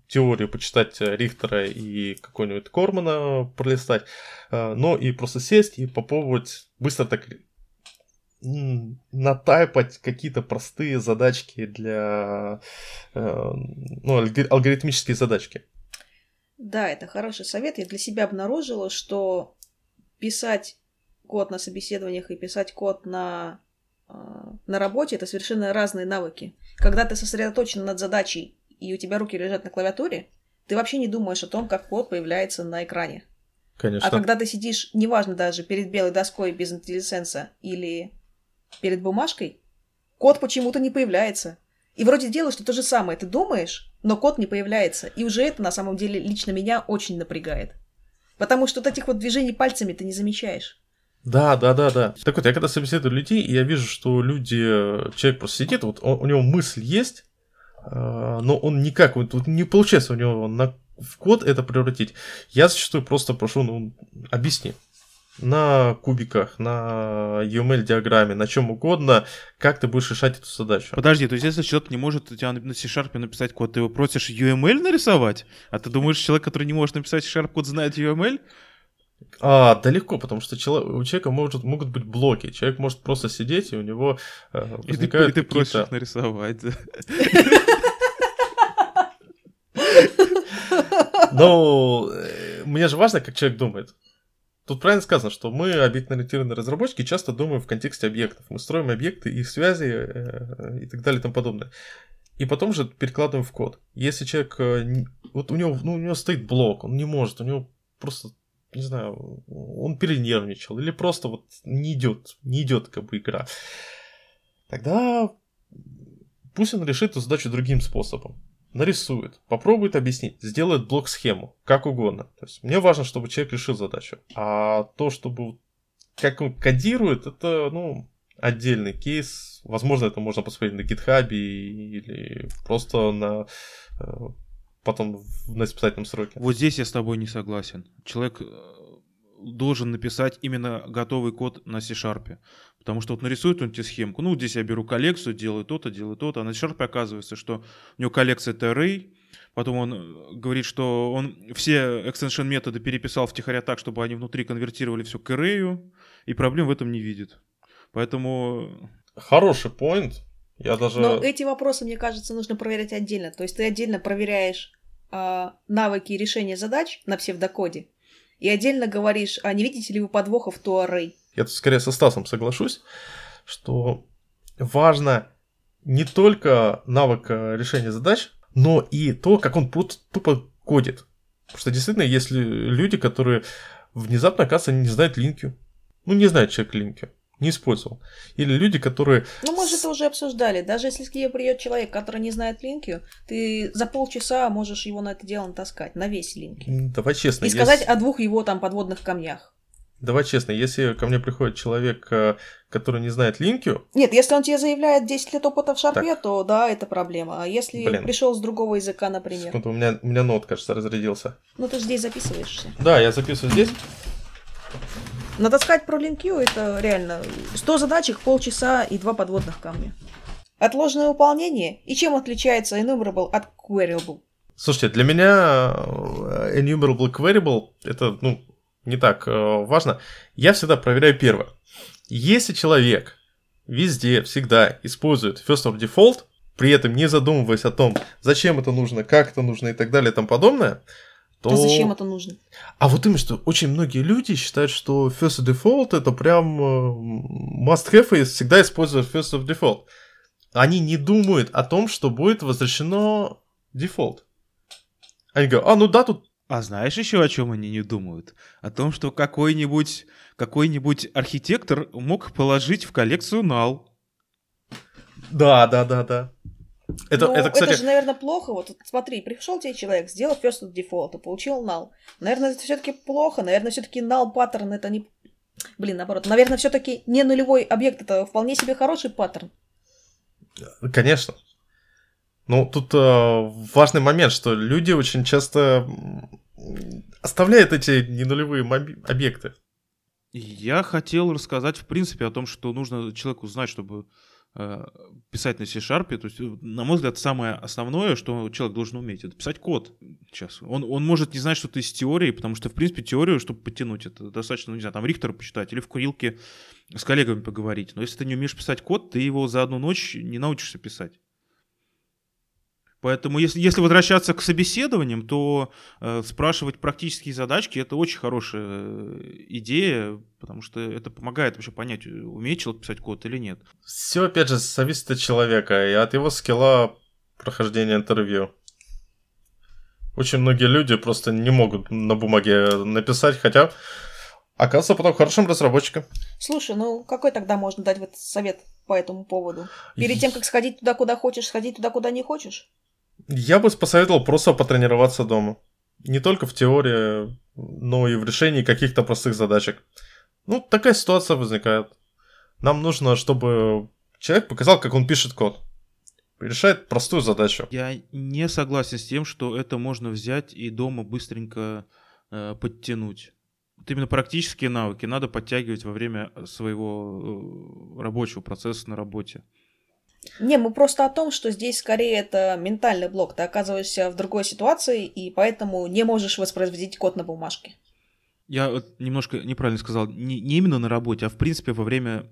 теорию, почитать э, Рихтера и какой-нибудь Кормана пролистать, э, но и просто сесть и попробовать быстро так натайпать какие-то простые задачки для... э, ну, алгори- алгоритмические задачки. Да, это хороший совет. Я для себя обнаружила, что писать код на собеседованиях и писать код на, на работе это совершенно разные навыки. Когда ты сосредоточен над задачей и у тебя руки лежат на клавиатуре, ты вообще не думаешь о том, как код появляется на экране. Конечно. А когда ты сидишь, неважно даже перед белой доской без IntelliSense или перед бумажкой, код почему-то не появляется. И вроде делаешь ты то же самое, ты думаешь, но код не появляется. И уже это на самом деле лично меня очень напрягает. Потому что вот этих вот движений пальцами ты не замечаешь. Да, да, да, да. Так вот, я когда собеседую людей, я вижу, что люди, человек просто сидит, вот он- у него мысль есть, э, но он никак, вот, вот не получается у него на, в код это превратить. Я зачастую просто прошу, ну, объясни. На кубиках, на UML-диаграмме, на чем угодно, как ты будешь решать эту задачу. Подожди, то есть если человек не может у тебя на C-Sharp написать код, ты его просишь UML нарисовать? А ты думаешь, человек, который не может написать C-Sharp код, знает UML? А, далеко, потому что чело- у человека может, могут быть блоки. Человек может просто сидеть, и у него э, И ты, возникают и ты просишь их нарисовать. да. [laughs] Но э, мне же важно, как человек думает. Тут правильно сказано, что мы, объектно-ориентированные разработчики, часто думаем в контексте объектов. Мы строим объекты, их связи э, и так далее и тому подобное. И потом же перекладываем в код. Если человек... э, Вот у него, ну, у него стоит блок, он не может, у него просто, не знаю, он перенервничал, или просто вот не идет, не идет как бы игра. Тогда пусть он решит эту задачу другим способом нарисует, попробует объяснить, сделает блок-схему, как угодно. То есть мне важно, чтобы человек решил задачу. А то, чтобы как он кодирует, это, ну, отдельный кейс. Возможно, это можно посмотреть на GitHub или просто на э, потом на испытательном сроке. Вот здесь я с тобой не согласен. Человек э, должен написать именно готовый код на C-Sharp. Потому что вот нарисует он тебе схемку. Ну, здесь я беру коллекцию, делаю то-то, делаю то-то. А на C-Sharp оказывается, что у него коллекция это array. Потом он э, говорит, что он все extension методы переписал втихаря так, чтобы они внутри конвертировали все к array. И проблем в этом не видит. Поэтому Хороший point. Я даже... Но эти вопросы, мне кажется, нужно проверять отдельно. То есть ты отдельно проверяешь а, навыки решения задач на псевдокоде, и отдельно говоришь, а не видите ли вы подвохов в array? Я тут скорее со Стасом соглашусь, что важно не только навык э, решения задач, но и то, как он тупо кодит. Потому что действительно есть лю- люди, которые внезапно, оказывается, не знают линки. Ну, не знает человек линки. Не использовал. Или люди, которые... Ну, мы же это уже обсуждали. Даже если к тебе придет человек, который не знает линки, ты за полчаса можешь его на это дело натаскать, на весь линки. Давай честно. И сказать о двух его там подводных камнях. Давай честно, если ко мне приходит человек, э, который не знает линкю, Нет, если он тебе заявляет 10 лет опыта в шарпе, то да, это проблема. А если Блин. пришел с другого языка, например. секунду, у меня, у меня нот, кажется, разрядился. Ну, ты же здесь записываешься. Да, я записываю здесь. Натаскать про LinQ это реально 100 задачек, полчаса и два подводных камня. Отложенное выполнение и чем отличается enumerable от queryable? Слушайте, для меня э, enumerable queryable это, ну, не так э, важно. Я всегда проверяю первое. Если человек везде, всегда использует first of default, при этом не задумываясь о том, зачем это нужно, как это нужно и так далее и тому подобное, то... А зачем это нужно? А вот именно, что очень многие люди считают, что first of default это прям э, must have и всегда использовать first of default. Они не думают о том, что будет возвращено дефолт. Они говорят, а ну да, тут А знаешь еще о чем они не думают? О том, что какой-нибудь какой-нибудь архитектор мог положить в коллекцию null. Да, да, да, да. Это, ну, это, кстати, же, наверное, плохо. Вот смотри, пришел тебе человек, сделал first of default, и получил null. Наверное, это все-таки плохо. Наверное, все-таки null паттерн это не... Блин, наоборот. Наверное, все-таки не нулевой объект, это вполне себе хороший паттерн. конечно. Ну, тут э, важный момент, что люди очень часто оставляют эти ненулевые объекты. Я хотел рассказать, в принципе, о том, что нужно человеку знать, чтобы писать на C-Sharp. То есть, э, на мой взгляд, самое основное, что человек должен уметь, это писать код. Сейчас. Он, он может не знать что-то из теории, потому что, в принципе, теорию, чтобы подтянуть, это достаточно, ну, не знаю, там Рихтера почитать или в курилке с коллегами поговорить. Но если ты не умеешь писать код, ты его за одну ночь не научишься писать. Поэтому, если, если возвращаться к собеседованиям, то э, спрашивать практические задачки это очень хорошая э, идея, потому что это помогает вообще понять, умеет человек писать код или нет. Все, опять же, зависит от человека и от его скилла прохождения интервью. Очень многие люди просто не могут на бумаге написать, хотя оказывается потом хорошим разработчиком. Слушай, ну какой тогда можно дать вот совет по этому поводу? Перед тем, как сходить туда, куда хочешь, сходить туда, куда не хочешь? Я бы посоветовал просто потренироваться дома. Не только в теории, но и в решении каких-то простых задачек. Ну, такая ситуация возникает. Нам нужно, чтобы человек показал, как он пишет код. Решает простую задачу. Я не согласен с тем, что это можно взять и дома быстренько э, подтянуть. Вот именно практические навыки надо подтягивать во время своего э, рабочего процесса на работе. Не, мы просто о том, что здесь скорее это ментальный блок. Ты оказываешься в другой ситуации, и поэтому не можешь воспроизводить код на бумажке. Я вот немножко неправильно сказал, не, не именно на работе, а в принципе во время,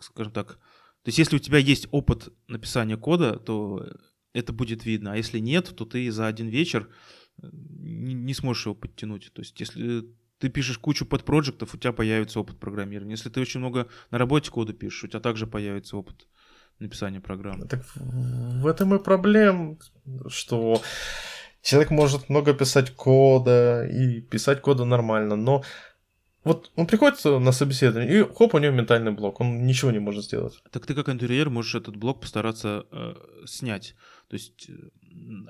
скажем так, то есть если у тебя есть опыт написания кода, то это будет видно, а если нет, то ты за один вечер э, не, не сможешь его подтянуть. То есть если ты пишешь кучу подпроектов, у тебя появится опыт программирования. Если ты очень много на работе кода пишешь, у тебя также появится опыт написания программы. Так в этом и проблем, что человек может много писать кода и писать кода нормально, но вот он приходит на собеседование, и хоп, у него ментальный блок, он ничего не может сделать. Так ты как интерьер можешь этот блок постараться э, снять. То есть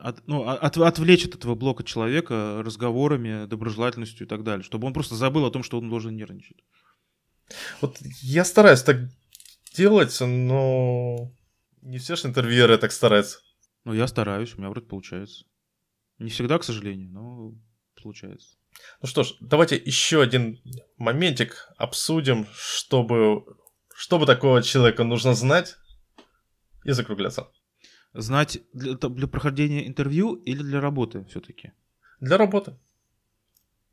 от, ну, от, отвлечь от этого блока человека разговорами, доброжелательностью и так далее, чтобы он просто забыл о том, что он должен нервничать. Вот я стараюсь так делать, но не все же интервьюеры так стараются. Ну, я стараюсь, у меня вроде получается. Не всегда, к сожалению, но получается. Ну что ж, давайте еще один моментик обсудим, чтобы, чтобы такого человека нужно знать и закругляться. Знать для, для прохождения интервью или для работы все-таки? Для работы.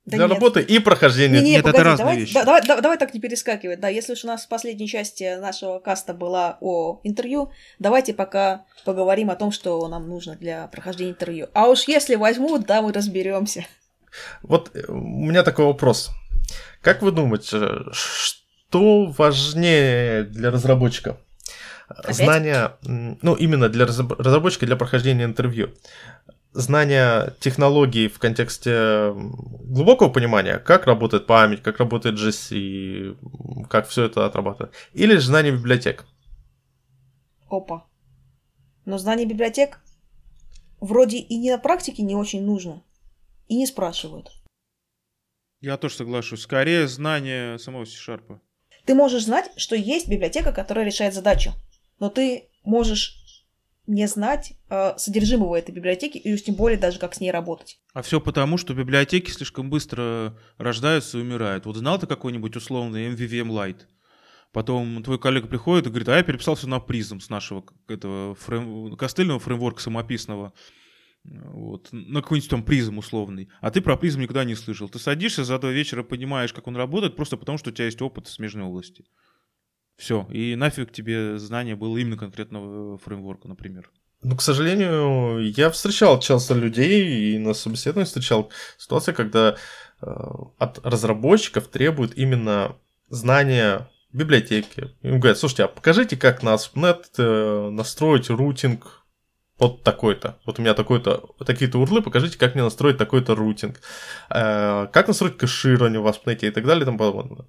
Да для нет. работы и прохождения. Не, не, Нет, это погоди, разные давай, вещи. да- давай, да- давай так не перескакивать. Да, если уж у нас в последней части нашего каста была о интервью, давайте пока поговорим о том, что нам нужно для прохождения интервью. А уж если возьмут, да, мы разберемся. Вот э, у меня такой вопрос. Как вы думаете, что важнее для разработчика? Опять? Знания, ну именно для разраб- разработчика для прохождения интервью. Знание технологий в контексте глубокого понимания, как работает память, как работает GC, как все это отрабатывает, или же знание библиотек. Опа. Но знание библиотек вроде и не на практике не очень нужно, и не спрашивают. Я тоже соглашусь. Скорее знание самого C-Sharp. Ты можешь знать, что есть библиотека, которая решает задачу, но ты можешь не знать э, содержимого этой библиотеки и уж тем более даже как с ней работать. А все потому, что библиотеки слишком быстро рождаются и умирают. Вот знал ты какой-нибудь условный MVVM Lite? Потом твой коллега приходит и говорит, а я переписал все на призм с нашего этого фрейм... костыльного фреймворка самописного. Вот, на какой-нибудь там призм условный. А ты про призм никогда не слышал. Ты садишься, за два вечера понимаешь, как он работает, просто потому, что у тебя есть опыт в смежной области. Все. И нафиг тебе знание было именно конкретного фреймворка, например. Ну, к сожалению, я встречал часто людей и на собеседовании встречал ситуации, когда э, от разработчиков требуют именно знания библиотеки. Им говорят, слушайте, а покажите, как на ASP.NET э, настроить рутинг под такой-то. Вот у меня такой-то, такие-то урлы, покажите, как мне настроить такой-то рутинг. Э, как настроить кэширование в ASP.NET и так далее и тому подобное.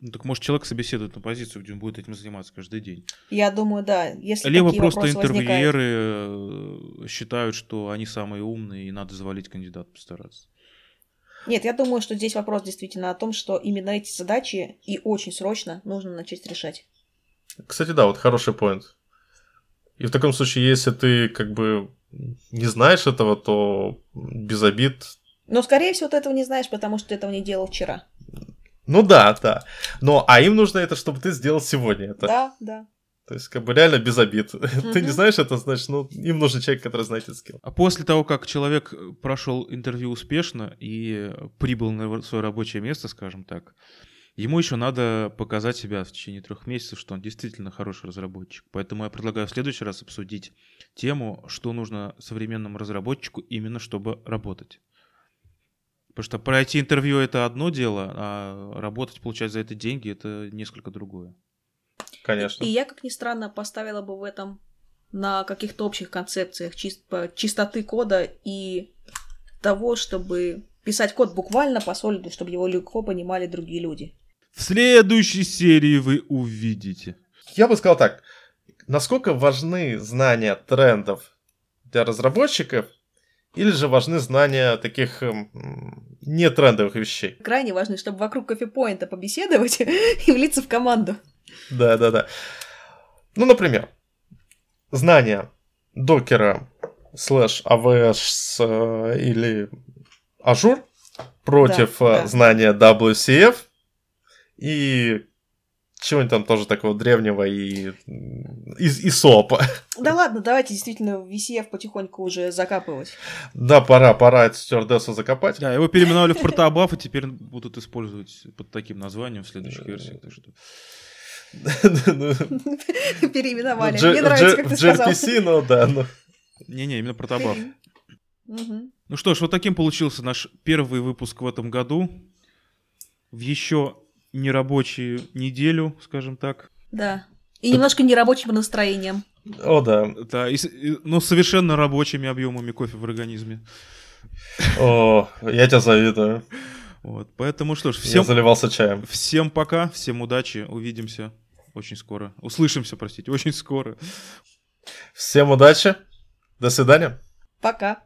Ну, так может человек собеседует на позицию, где он будет этим заниматься каждый день. Я думаю, да. Если Либо просто вопросы возникают. интервьюеры э, считают, что они самые умные, и надо завалить кандидата постараться. Нет, я думаю, что здесь вопрос действительно о том, что именно эти задачи и очень срочно нужно начать решать. Кстати, да, вот хороший поинт. И в таком случае, если ты как бы не знаешь этого, то без обид. Но, скорее всего, ты этого не знаешь, потому что ты этого не делал вчера. Ну да, да. Но, а им нужно это, чтобы ты сделал сегодня это. Да, да. То есть, как бы реально без обид. [laughs] Ты не знаешь это, значит, ну, им нужен человек, который знает этот скилл. А после того, как человек прошел интервью успешно и прибыл на свое рабочее место, скажем так, ему еще надо показать себя в течение трех месяцев, что он действительно хороший разработчик. Поэтому я предлагаю в следующий раз обсудить тему, что нужно современному разработчику именно чтобы работать. Потому что пройти интервью это одно дело, а работать, получать за это деньги это несколько другое. Конечно. И я, как ни странно, поставила бы в этом на каких-то общих концепциях чис- по- чистоты кода и того, чтобы писать код буквально по солиду, чтобы его легко понимали другие люди. В следующей серии вы увидите. Я бы сказал так. Насколько важны знания трендов для разработчиков, или же важны знания таких эм, не трендовых вещей? Крайне важно, чтобы вокруг кофепоинта побеседовать [laughs] и влиться в команду. Да, да, да. Ну, например, знания докера слэш AWS э, или Azure против Да, э, да. знания WCF и чего-нибудь там тоже такого древнего и из ИСОПа. [laughs] Да ладно, давайте действительно VCF потихоньку уже закапывать. Да, пора, пора эту стюардессу закопать. Да, его переименовали в протобаф, и теперь будут использовать под таким названием в следующих версиях. так что- Ну, [laughs] Переименовали. Мне нравится, как ты сказал. gRPC, ну да, ну. Не-не, именно протобаф. Мгм. Ну что ж, вот таким получился наш первый выпуск в этом году. В еще нерабочую неделю, скажем так. Да. И немножко нерабочим настроением. О, да. Да, и и- но с совершенно рабочими объемами кофе в организме. О, я тебя завидую. Вот, поэтому что ж, Я всем, заливался чаем. всем пока, всем удачи, увидимся очень скоро. Услышимся, простите, очень скоро. Всем удачи. До свидания. Пока.